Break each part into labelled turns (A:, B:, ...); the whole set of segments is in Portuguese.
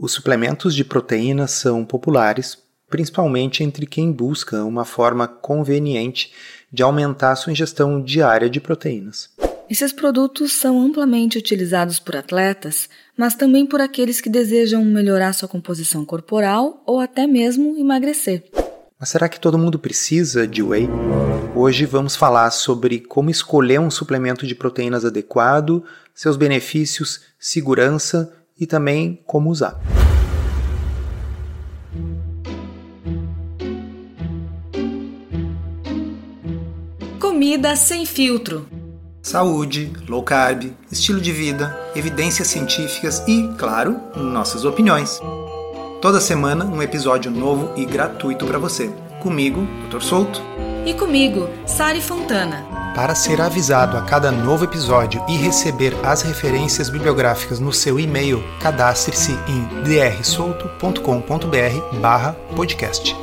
A: Os suplementos de proteína são populares, principalmente entre quem busca uma forma conveniente de aumentar sua ingestão diária de proteínas.
B: Esses produtos são amplamente utilizados por atletas, mas também por aqueles que desejam melhorar sua composição corporal ou até mesmo emagrecer.
A: Mas será que todo mundo precisa de whey? Hoje vamos falar sobre como escolher um suplemento de proteínas adequado, seus benefícios, segurança e também como usar.
B: Comida sem filtro.
A: Saúde, low carb, estilo de vida, evidências científicas e, claro, nossas opiniões. Toda semana um episódio novo e gratuito para você. Comigo, Dr. Souto.
B: E comigo, Sari Fontana.
A: Para ser avisado a cada novo episódio e receber as referências bibliográficas no seu e-mail, cadastre-se em drsolto.com.br/podcast.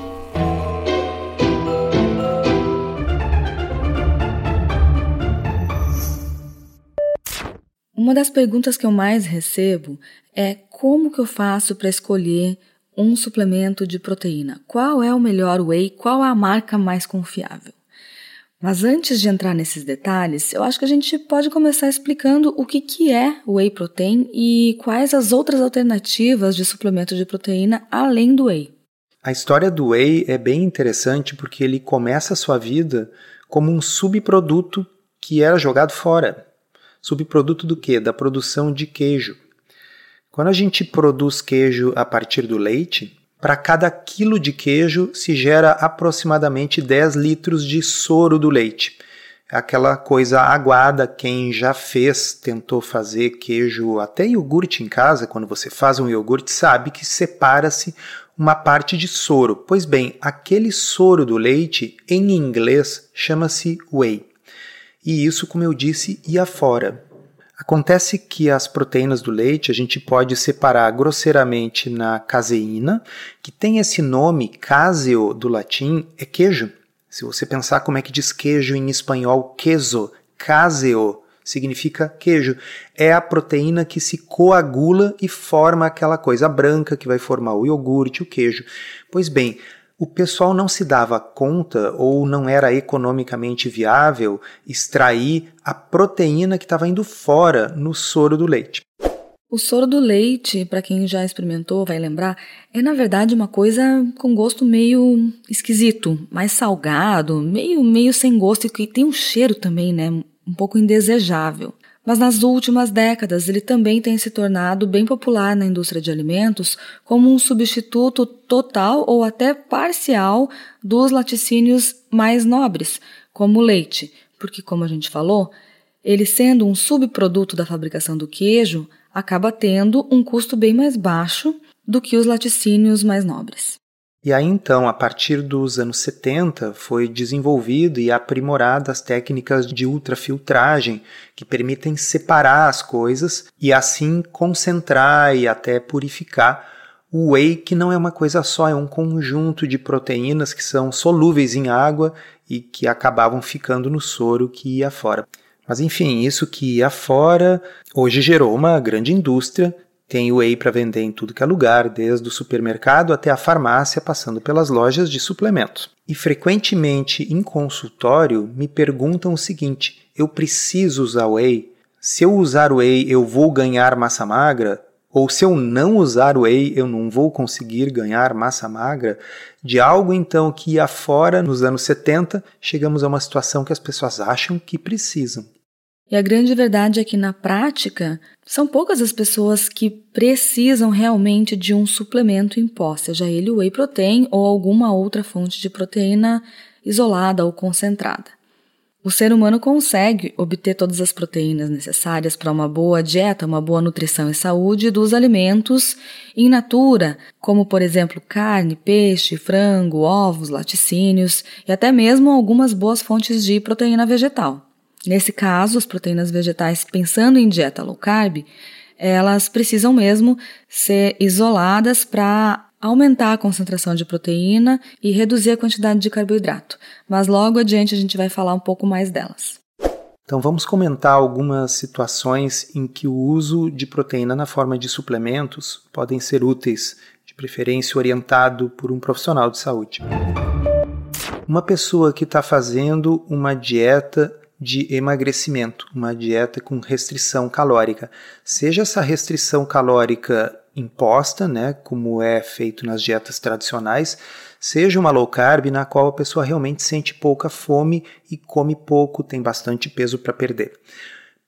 B: Uma das perguntas que eu mais recebo é como que eu faço para escolher um suplemento de proteína? Qual é o melhor whey? Qual a marca mais confiável? Mas antes de entrar nesses detalhes, eu acho que a gente pode começar explicando o que, que é o whey protein e quais as outras alternativas de suplemento de proteína além do whey.
A: A história do whey é bem interessante porque ele começa a sua vida como um subproduto que era jogado fora. Subproduto do que? Da produção de queijo. Quando a gente produz queijo a partir do leite, para cada quilo de queijo se gera aproximadamente 10 litros de soro do leite. Aquela coisa aguada, quem já fez, tentou fazer queijo, até iogurte em casa, quando você faz um iogurte, sabe que separa-se uma parte de soro. Pois bem, aquele soro do leite, em inglês, chama-se whey. E isso, como eu disse, ia fora. Acontece que as proteínas do leite a gente pode separar grosseiramente na caseína, que tem esse nome, caseo do latim, é queijo. Se você pensar como é que diz queijo em espanhol, queso, caseo, significa queijo. É a proteína que se coagula e forma aquela coisa branca que vai formar o iogurte, o queijo. Pois bem, o pessoal não se dava conta ou não era economicamente viável extrair a proteína que estava indo fora no soro do leite.
B: O soro do leite, para quem já experimentou, vai lembrar, é na verdade uma coisa com gosto meio esquisito, mais salgado, meio meio sem gosto e tem um cheiro também, né, um pouco indesejável. Mas nas últimas décadas ele também tem se tornado bem popular na indústria de alimentos como um substituto total ou até parcial dos laticínios mais nobres, como o leite, porque, como a gente falou, ele sendo um subproduto da fabricação do queijo, acaba tendo um custo bem mais baixo do que os laticínios mais nobres.
A: E aí então, a partir dos anos 70, foi desenvolvido e aprimorado as técnicas de ultrafiltragem que permitem separar as coisas e assim concentrar e até purificar o whey, que não é uma coisa só, é um conjunto de proteínas que são solúveis em água e que acabavam ficando no soro que ia fora. Mas enfim, isso que ia fora hoje gerou uma grande indústria tem whey para vender em tudo que é lugar, desde o supermercado até a farmácia, passando pelas lojas de suplementos. E frequentemente em consultório me perguntam o seguinte: eu preciso usar whey? Se eu usar whey, eu vou ganhar massa magra? Ou se eu não usar whey, eu não vou conseguir ganhar massa magra? De algo então que ia fora nos anos 70, chegamos a uma situação que as pessoas acham que precisam.
B: E a grande verdade é que, na prática, são poucas as pessoas que precisam realmente de um suplemento em pó, seja ele whey protein ou alguma outra fonte de proteína isolada ou concentrada. O ser humano consegue obter todas as proteínas necessárias para uma boa dieta, uma boa nutrição e saúde dos alimentos in natura, como por exemplo carne, peixe, frango, ovos, laticínios e até mesmo algumas boas fontes de proteína vegetal. Nesse caso, as proteínas vegetais, pensando em dieta low carb, elas precisam mesmo ser isoladas para aumentar a concentração de proteína e reduzir a quantidade de carboidrato. Mas logo adiante a gente vai falar um pouco mais delas.
A: Então vamos comentar algumas situações em que o uso de proteína na forma de suplementos podem ser úteis, de preferência orientado por um profissional de saúde. Uma pessoa que está fazendo uma dieta de emagrecimento, uma dieta com restrição calórica, seja essa restrição calórica imposta, né, como é feito nas dietas tradicionais, seja uma low carb na qual a pessoa realmente sente pouca fome e come pouco, tem bastante peso para perder.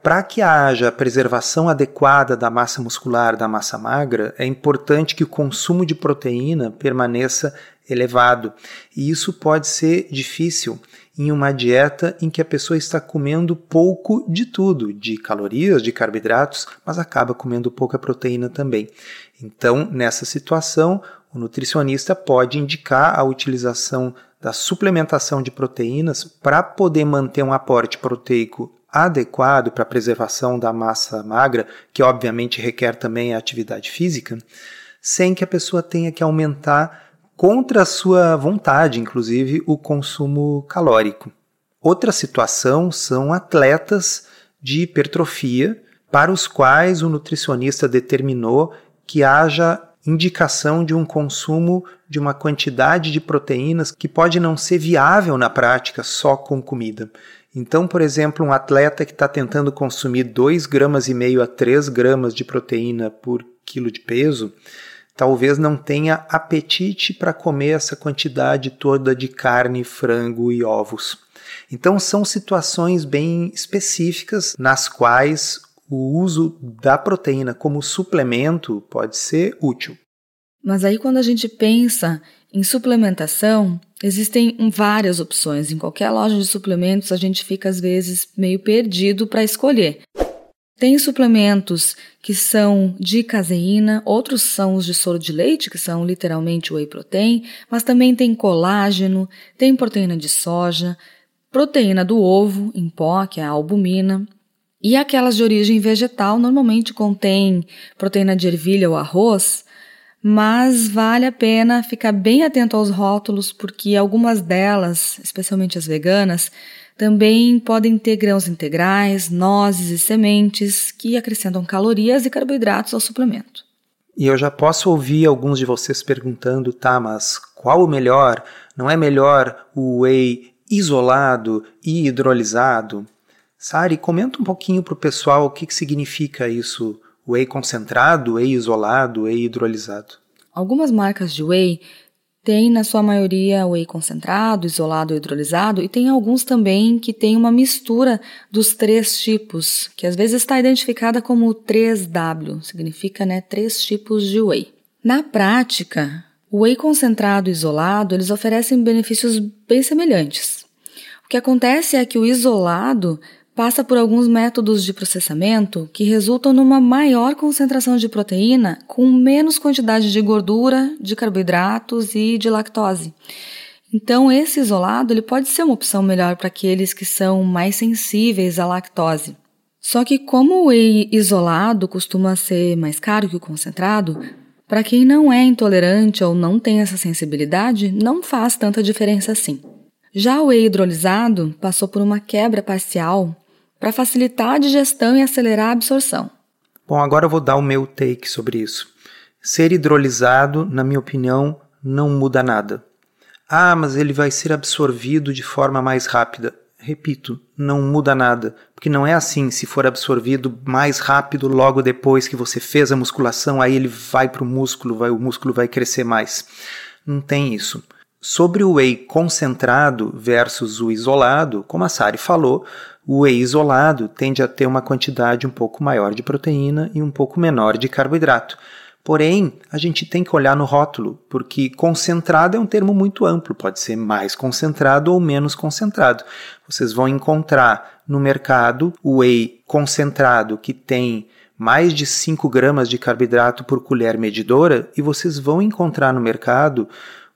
A: Para que haja preservação adequada da massa muscular, da massa magra, é importante que o consumo de proteína permaneça elevado. E isso pode ser difícil em uma dieta em que a pessoa está comendo pouco de tudo, de calorias, de carboidratos, mas acaba comendo pouca proteína também. Então, nessa situação, o nutricionista pode indicar a utilização da suplementação de proteínas para poder manter um aporte proteico adequado para a preservação da massa magra, que obviamente requer também a atividade física, sem que a pessoa tenha que aumentar contra a sua vontade, inclusive, o consumo calórico. Outra situação são atletas de hipertrofia para os quais o nutricionista determinou que haja indicação de um consumo de uma quantidade de proteínas que pode não ser viável na prática só com comida. Então, por exemplo, um atleta que está tentando consumir 2,5 gramas a 3 gramas de proteína por quilo de peso, talvez não tenha apetite para comer essa quantidade toda de carne, frango e ovos. Então, são situações bem específicas nas quais o uso da proteína como suplemento pode ser útil.
B: Mas aí, quando a gente pensa em suplementação, existem várias opções. Em qualquer loja de suplementos, a gente fica às vezes meio perdido para escolher. Tem suplementos que são de caseína, outros são os de soro de leite, que são literalmente whey protein, mas também tem colágeno, tem proteína de soja, proteína do ovo em pó, que é a albumina, e aquelas de origem vegetal normalmente contêm proteína de ervilha ou arroz, mas vale a pena ficar bem atento aos rótulos, porque algumas delas, especialmente as veganas, também podem ter grãos integrais, nozes e sementes que acrescentam calorias e carboidratos ao suplemento.
A: E eu já posso ouvir alguns de vocês perguntando, tá, mas qual o melhor? Não é melhor o whey isolado e hidrolisado? Sari, comenta um pouquinho para o pessoal o que, que significa isso, whey concentrado, whey isolado, whey hidrolisado.
B: Algumas marcas de whey têm, na sua maioria, whey concentrado, isolado ou hidrolisado, e tem alguns também que têm uma mistura dos três tipos, que às vezes está identificada como 3W, significa né, três tipos de whey. Na prática, o whey concentrado e isolado eles oferecem benefícios bem semelhantes. O que acontece é que o isolado passa por alguns métodos de processamento que resultam numa maior concentração de proteína com menos quantidade de gordura, de carboidratos e de lactose. Então, esse isolado ele pode ser uma opção melhor para aqueles que são mais sensíveis à lactose. Só que como o whey isolado costuma ser mais caro que o concentrado, para quem não é intolerante ou não tem essa sensibilidade, não faz tanta diferença assim. Já o whey hidrolisado passou por uma quebra parcial para facilitar a digestão e acelerar a absorção.
A: Bom, agora eu vou dar o meu take sobre isso. Ser hidrolisado, na minha opinião, não muda nada. Ah, mas ele vai ser absorvido de forma mais rápida. Repito, não muda nada, porque não é assim. Se for absorvido mais rápido logo depois que você fez a musculação, aí ele vai para o músculo, vai, o músculo vai crescer mais. Não tem isso. Sobre o whey concentrado versus o isolado, como a Sari falou, o whey isolado tende a ter uma quantidade um pouco maior de proteína e um pouco menor de carboidrato. Porém, a gente tem que olhar no rótulo, porque concentrado é um termo muito amplo, pode ser mais concentrado ou menos concentrado. Vocês vão encontrar no mercado o whey concentrado que tem mais de 5 gramas de carboidrato por colher medidora, e vocês vão encontrar no mercado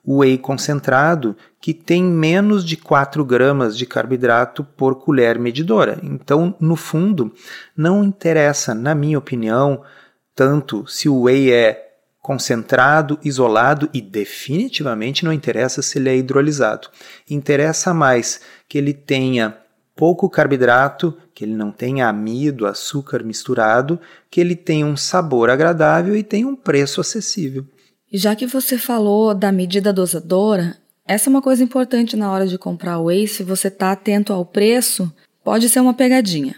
A: whey concentrado que tem menos de 4 gramas de carboidrato por colher medidora. Então, no fundo, não interessa, na minha opinião, tanto se o whey é concentrado, isolado e definitivamente não interessa se ele é hidrolisado. Interessa mais que ele tenha pouco carboidrato, que ele não tenha amido, açúcar misturado, que ele tenha um sabor agradável e tenha um preço acessível.
B: E já que você falou da medida dosadora, essa é uma coisa importante na hora de comprar whey, se você está atento ao preço, pode ser uma pegadinha.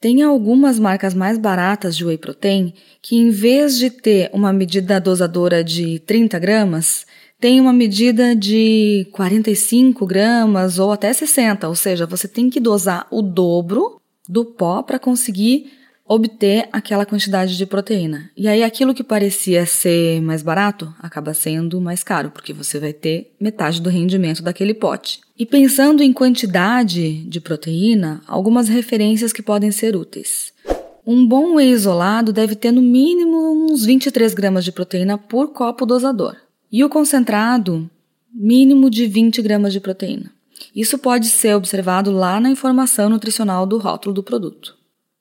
B: Tem algumas marcas mais baratas de whey protein que, em vez de ter uma medida dosadora de 30 gramas, tem uma medida de 45 gramas ou até 60, ou seja, você tem que dosar o dobro do pó para conseguir obter aquela quantidade de proteína. E aí aquilo que parecia ser mais barato acaba sendo mais caro, porque você vai ter metade do rendimento daquele pote. E pensando em quantidade de proteína, algumas referências que podem ser úteis. Um bom whey isolado deve ter no mínimo uns 23 gramas de proteína por copo dosador. E o concentrado, mínimo de 20 gramas de proteína. Isso pode ser observado lá na informação nutricional do rótulo do produto.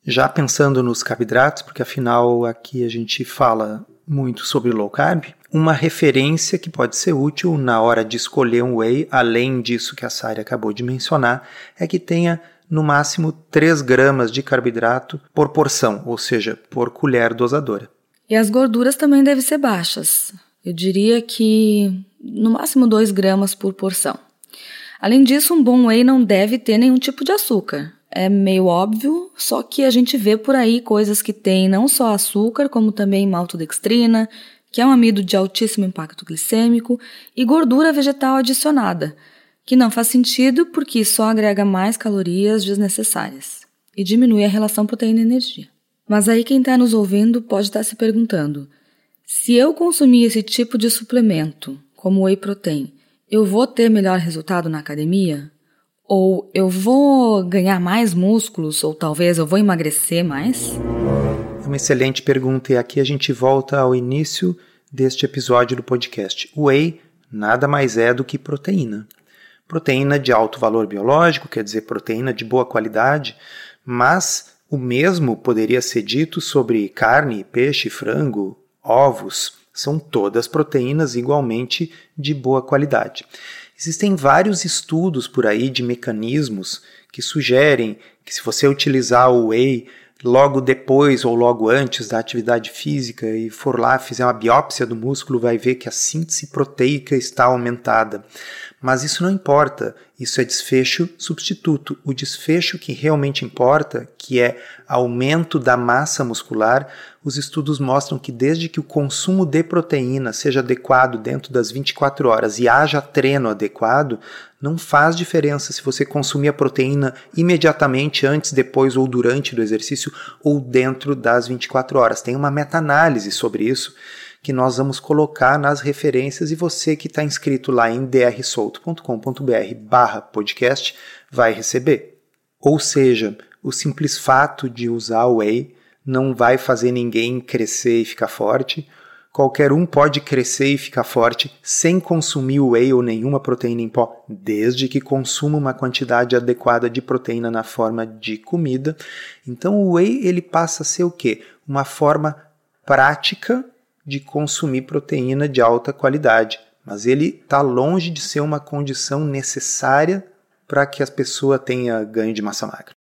A: Já pensando nos carboidratos, porque afinal aqui a gente fala muito sobre low carb, uma referência que pode ser útil na hora de escolher um whey, além disso que a Sari acabou de mencionar, é que tenha no máximo 3 gramas de carboidrato por porção, ou seja, por colher dosadora.
B: E as gorduras também devem ser baixas. Eu diria que no máximo 2 gramas por porção. Além disso, um bom whey não deve ter nenhum tipo de açúcar é meio óbvio, só que a gente vê por aí coisas que têm não só açúcar, como também maltodextrina, que é um amido de altíssimo impacto glicêmico, e gordura vegetal adicionada, que não faz sentido porque só agrega mais calorias desnecessárias e diminui a relação proteína-energia. Mas aí quem está nos ouvindo pode estar tá se perguntando: se eu consumir esse tipo de suplemento, como whey protein, eu vou ter melhor resultado na academia? Ou eu vou ganhar mais músculos, ou talvez eu vou emagrecer mais?
A: É uma excelente pergunta, e aqui a gente volta ao início deste episódio do podcast. Whey nada mais é do que proteína. Proteína de alto valor biológico, quer dizer, proteína de boa qualidade, mas o mesmo poderia ser dito sobre carne, peixe, frango, ovos. São todas proteínas igualmente de boa qualidade. Existem vários estudos por aí de mecanismos que sugerem que se você utilizar o whey logo depois ou logo antes da atividade física e for lá fizer uma biópsia do músculo, vai ver que a síntese proteica está aumentada. Mas isso não importa, isso é desfecho substituto. O desfecho que realmente importa, que é aumento da massa muscular, os estudos mostram que desde que o consumo de proteína seja adequado dentro das 24 horas e haja treino adequado, não faz diferença se você consumir a proteína imediatamente antes, depois ou durante do exercício ou dentro das 24 horas. Tem uma meta-análise sobre isso que nós vamos colocar nas referências e você que está inscrito lá em drsolto.com.br barra podcast vai receber. Ou seja, o simples fato de usar o Whey não vai fazer ninguém crescer e ficar forte. Qualquer um pode crescer e ficar forte sem consumir whey ou nenhuma proteína em pó, desde que consuma uma quantidade adequada de proteína na forma de comida. Então o whey ele passa a ser o quê? Uma forma prática de consumir proteína de alta qualidade, mas ele está longe de ser uma condição necessária para que a pessoa tenha ganho de massa magra.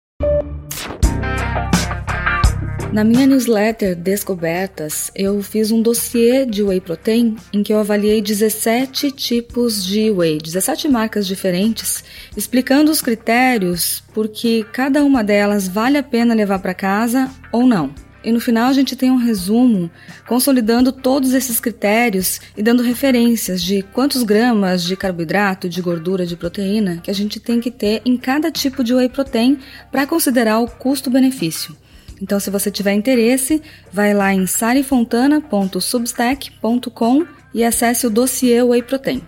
B: Na minha newsletter Descobertas, eu fiz um dossiê de whey protein em que eu avaliei 17 tipos de whey, 17 marcas diferentes, explicando os critérios porque cada uma delas vale a pena levar para casa ou não. E no final a gente tem um resumo consolidando todos esses critérios e dando referências de quantos gramas de carboidrato, de gordura, de proteína que a gente tem que ter em cada tipo de whey protein para considerar o custo-benefício. Então, se você tiver interesse, vai lá em sarifontana.substack.com e acesse o dossiê Whey Protein.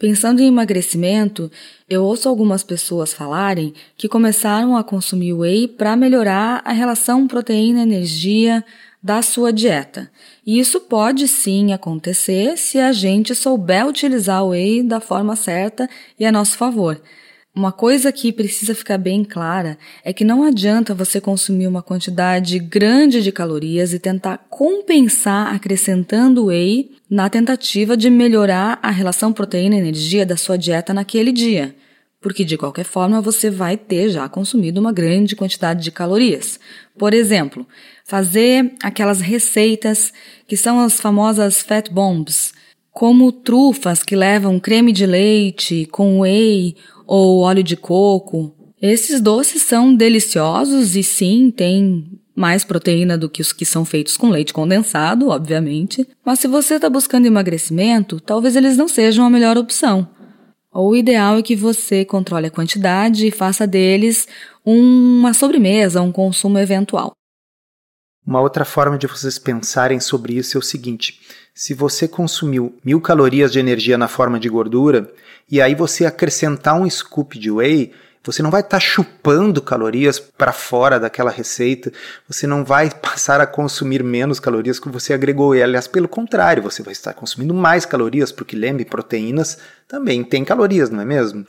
B: Pensando em emagrecimento, eu ouço algumas pessoas falarem que começaram a consumir whey para melhorar a relação proteína-energia da sua dieta. E isso pode sim acontecer se a gente souber utilizar o whey da forma certa e a nosso favor. Uma coisa que precisa ficar bem clara é que não adianta você consumir uma quantidade grande de calorias e tentar compensar acrescentando whey na tentativa de melhorar a relação proteína-energia da sua dieta naquele dia. porque de qualquer forma você vai ter já consumido uma grande quantidade de calorias. Por exemplo, fazer aquelas receitas que são as famosas fat bombs, como trufas que levam creme de leite com whey ou óleo de coco. Esses doces são deliciosos e sim, tem mais proteína do que os que são feitos com leite condensado, obviamente. Mas se você está buscando emagrecimento, talvez eles não sejam a melhor opção. O ideal é que você controle a quantidade e faça deles uma sobremesa, um consumo eventual.
A: Uma outra forma de vocês pensarem sobre isso é o seguinte: se você consumiu mil calorias de energia na forma de gordura e aí você acrescentar um scoop de whey, você não vai estar tá chupando calorias para fora daquela receita, você não vai passar a consumir menos calorias que você agregou. E, aliás, pelo contrário, você vai estar consumindo mais calorias, porque lembre, proteínas também têm calorias, não é mesmo?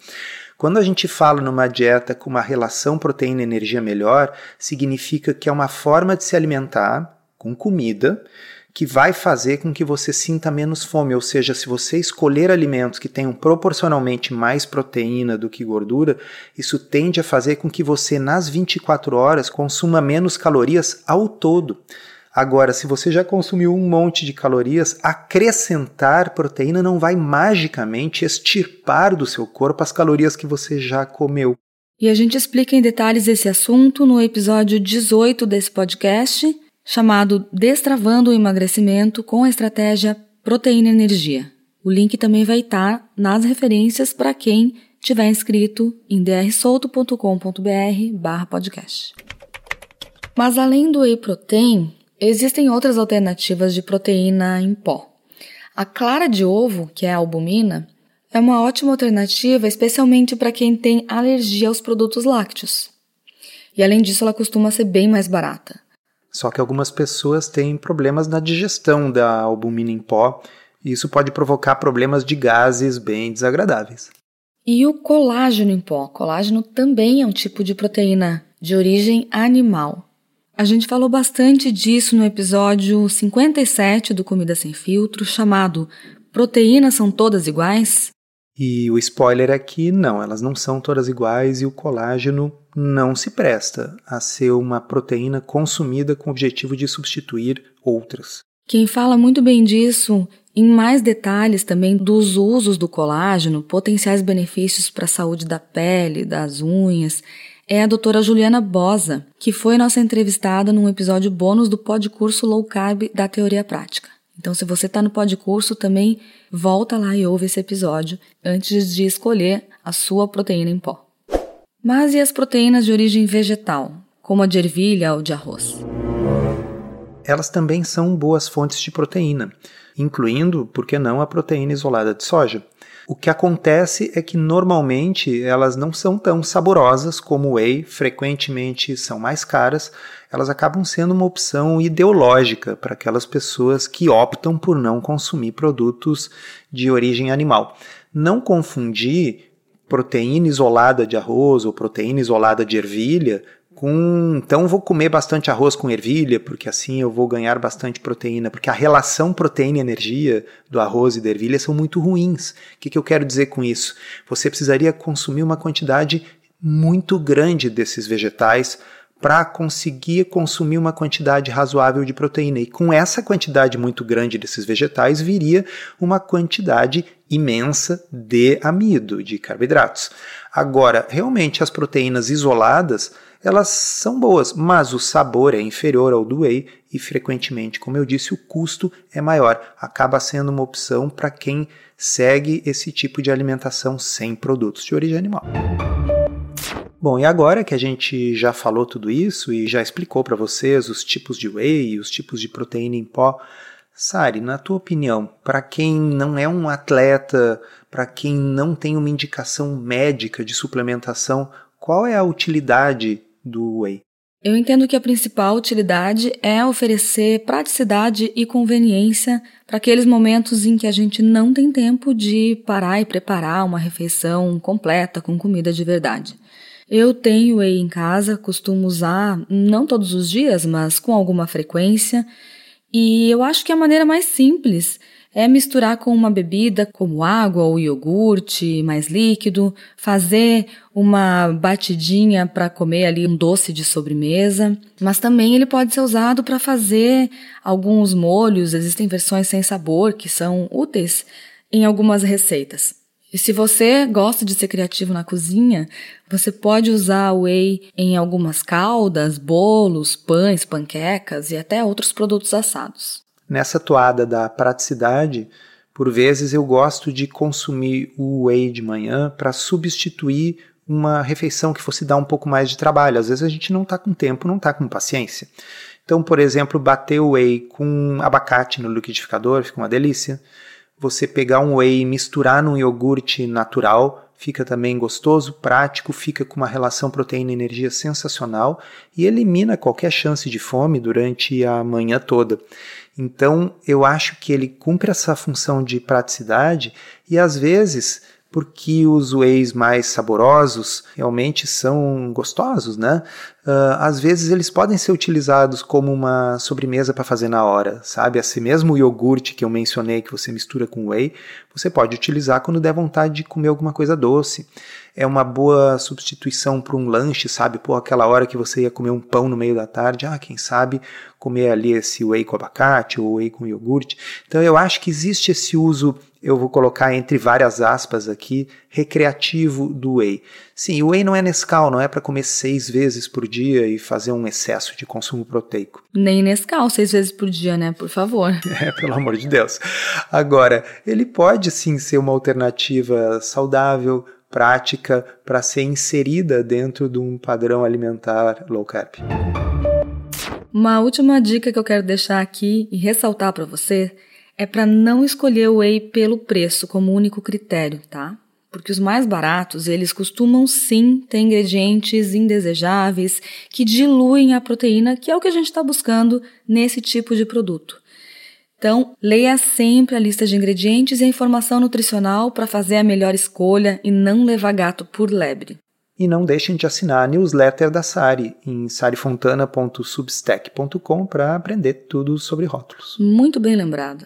A: Quando a gente fala numa dieta com uma relação proteína-energia melhor, significa que é uma forma de se alimentar com comida que vai fazer com que você sinta menos fome. Ou seja, se você escolher alimentos que tenham proporcionalmente mais proteína do que gordura, isso tende a fazer com que você, nas 24 horas, consuma menos calorias ao todo. Agora, se você já consumiu um monte de calorias, acrescentar proteína não vai magicamente extirpar do seu corpo as calorias que você já comeu.
B: E a gente explica em detalhes esse assunto no episódio 18 desse podcast chamado Destravando o Emagrecimento com a Estratégia Proteína Energia. O link também vai estar nas referências para quem tiver inscrito em drsolto.com.br podcast. Mas além do whey protein, existem outras alternativas de proteína em pó. A clara de ovo, que é a albumina, é uma ótima alternativa, especialmente para quem tem alergia aos produtos lácteos. E além disso, ela costuma ser bem mais barata.
A: Só que algumas pessoas têm problemas na digestão da albumina em pó, e isso pode provocar problemas de gases bem desagradáveis.
B: E o colágeno em pó? Colágeno também é um tipo de proteína de origem animal. A gente falou bastante disso no episódio 57 do Comida Sem Filtro, chamado Proteínas são todas iguais?
A: E o spoiler é que não, elas não são todas iguais e o colágeno não se presta a ser uma proteína consumida com o objetivo de substituir outras.
B: Quem fala muito bem disso, em mais detalhes também dos usos do colágeno, potenciais benefícios para a saúde da pele, das unhas, é a doutora Juliana Bosa, que foi nossa entrevistada num episódio bônus do podcurso Low Carb da Teoria Prática. Então, se você está no podcurso, também volta lá e ouve esse episódio antes de escolher a sua proteína em pó. Mas e as proteínas de origem vegetal, como a de ervilha ou de arroz?
A: Elas também são boas fontes de proteína, incluindo, por que não, a proteína isolada de soja. O que acontece é que normalmente elas não são tão saborosas como o whey, frequentemente são mais caras, elas acabam sendo uma opção ideológica para aquelas pessoas que optam por não consumir produtos de origem animal. Não confundir proteína isolada de arroz ou proteína isolada de ervilha com, então vou comer bastante arroz com ervilha, porque assim eu vou ganhar bastante proteína, porque a relação proteína-energia do arroz e da ervilha são muito ruins. O que, que eu quero dizer com isso? Você precisaria consumir uma quantidade muito grande desses vegetais para conseguir consumir uma quantidade razoável de proteína. E com essa quantidade muito grande desses vegetais viria uma quantidade imensa de amido, de carboidratos. Agora, realmente as proteínas isoladas elas são boas, mas o sabor é inferior ao do whey e frequentemente, como eu disse, o custo é maior. Acaba sendo uma opção para quem segue esse tipo de alimentação sem produtos de origem animal. Bom, e agora que a gente já falou tudo isso e já explicou para vocês os tipos de whey, os tipos de proteína em pó, Sari, na tua opinião, para quem não é um atleta, para quem não tem uma indicação médica de suplementação, qual é a utilidade do Whey?
B: Eu entendo que a principal utilidade é oferecer praticidade e conveniência para aqueles momentos em que a gente não tem tempo de parar e preparar uma refeição completa com comida de verdade. Eu tenho whey em casa, costumo usar não todos os dias, mas com alguma frequência, e eu acho que a maneira mais simples é misturar com uma bebida como água ou iogurte mais líquido, fazer uma batidinha para comer ali um doce de sobremesa, mas também ele pode ser usado para fazer alguns molhos, existem versões sem sabor que são úteis em algumas receitas. E se você gosta de ser criativo na cozinha, você pode usar o whey em algumas caldas, bolos, pães, panquecas e até outros produtos assados.
A: Nessa toada da praticidade, por vezes eu gosto de consumir o whey de manhã para substituir uma refeição que fosse dar um pouco mais de trabalho. Às vezes a gente não está com tempo, não está com paciência. Então, por exemplo, bater o whey com abacate no liquidificador fica uma delícia você pegar um whey e misturar num iogurte natural, fica também gostoso, prático, fica com uma relação proteína-energia sensacional e elimina qualquer chance de fome durante a manhã toda. Então, eu acho que ele cumpre essa função de praticidade e às vezes porque os whey's mais saborosos realmente são gostosos, né? Uh, às vezes eles podem ser utilizados como uma sobremesa para fazer na hora, sabe? Esse mesmo iogurte que eu mencionei que você mistura com whey, você pode utilizar quando der vontade de comer alguma coisa doce. É uma boa substituição para um lanche, sabe? Por aquela hora que você ia comer um pão no meio da tarde, ah, quem sabe comer ali esse whey com abacate ou whey com iogurte. Então eu acho que existe esse uso eu vou colocar entre várias aspas aqui, recreativo do whey. Sim, o whey não é Nescau, não é para comer seis vezes por dia e fazer um excesso de consumo proteico.
B: Nem Nescau seis vezes por dia, né? Por favor.
A: É, pelo amor de Deus. Agora, ele pode sim ser uma alternativa saudável, prática, para ser inserida dentro de um padrão alimentar low carb.
B: Uma última dica que eu quero deixar aqui e ressaltar para você é para não escolher o whey pelo preço como único critério, tá? Porque os mais baratos, eles costumam sim ter ingredientes indesejáveis que diluem a proteína, que é o que a gente está buscando nesse tipo de produto. Então, leia sempre a lista de ingredientes e a informação nutricional para fazer a melhor escolha e não levar gato por lebre.
A: E não deixem de assinar a newsletter da Sari em sarifontana.substack.com para aprender tudo sobre rótulos.
B: Muito bem lembrado.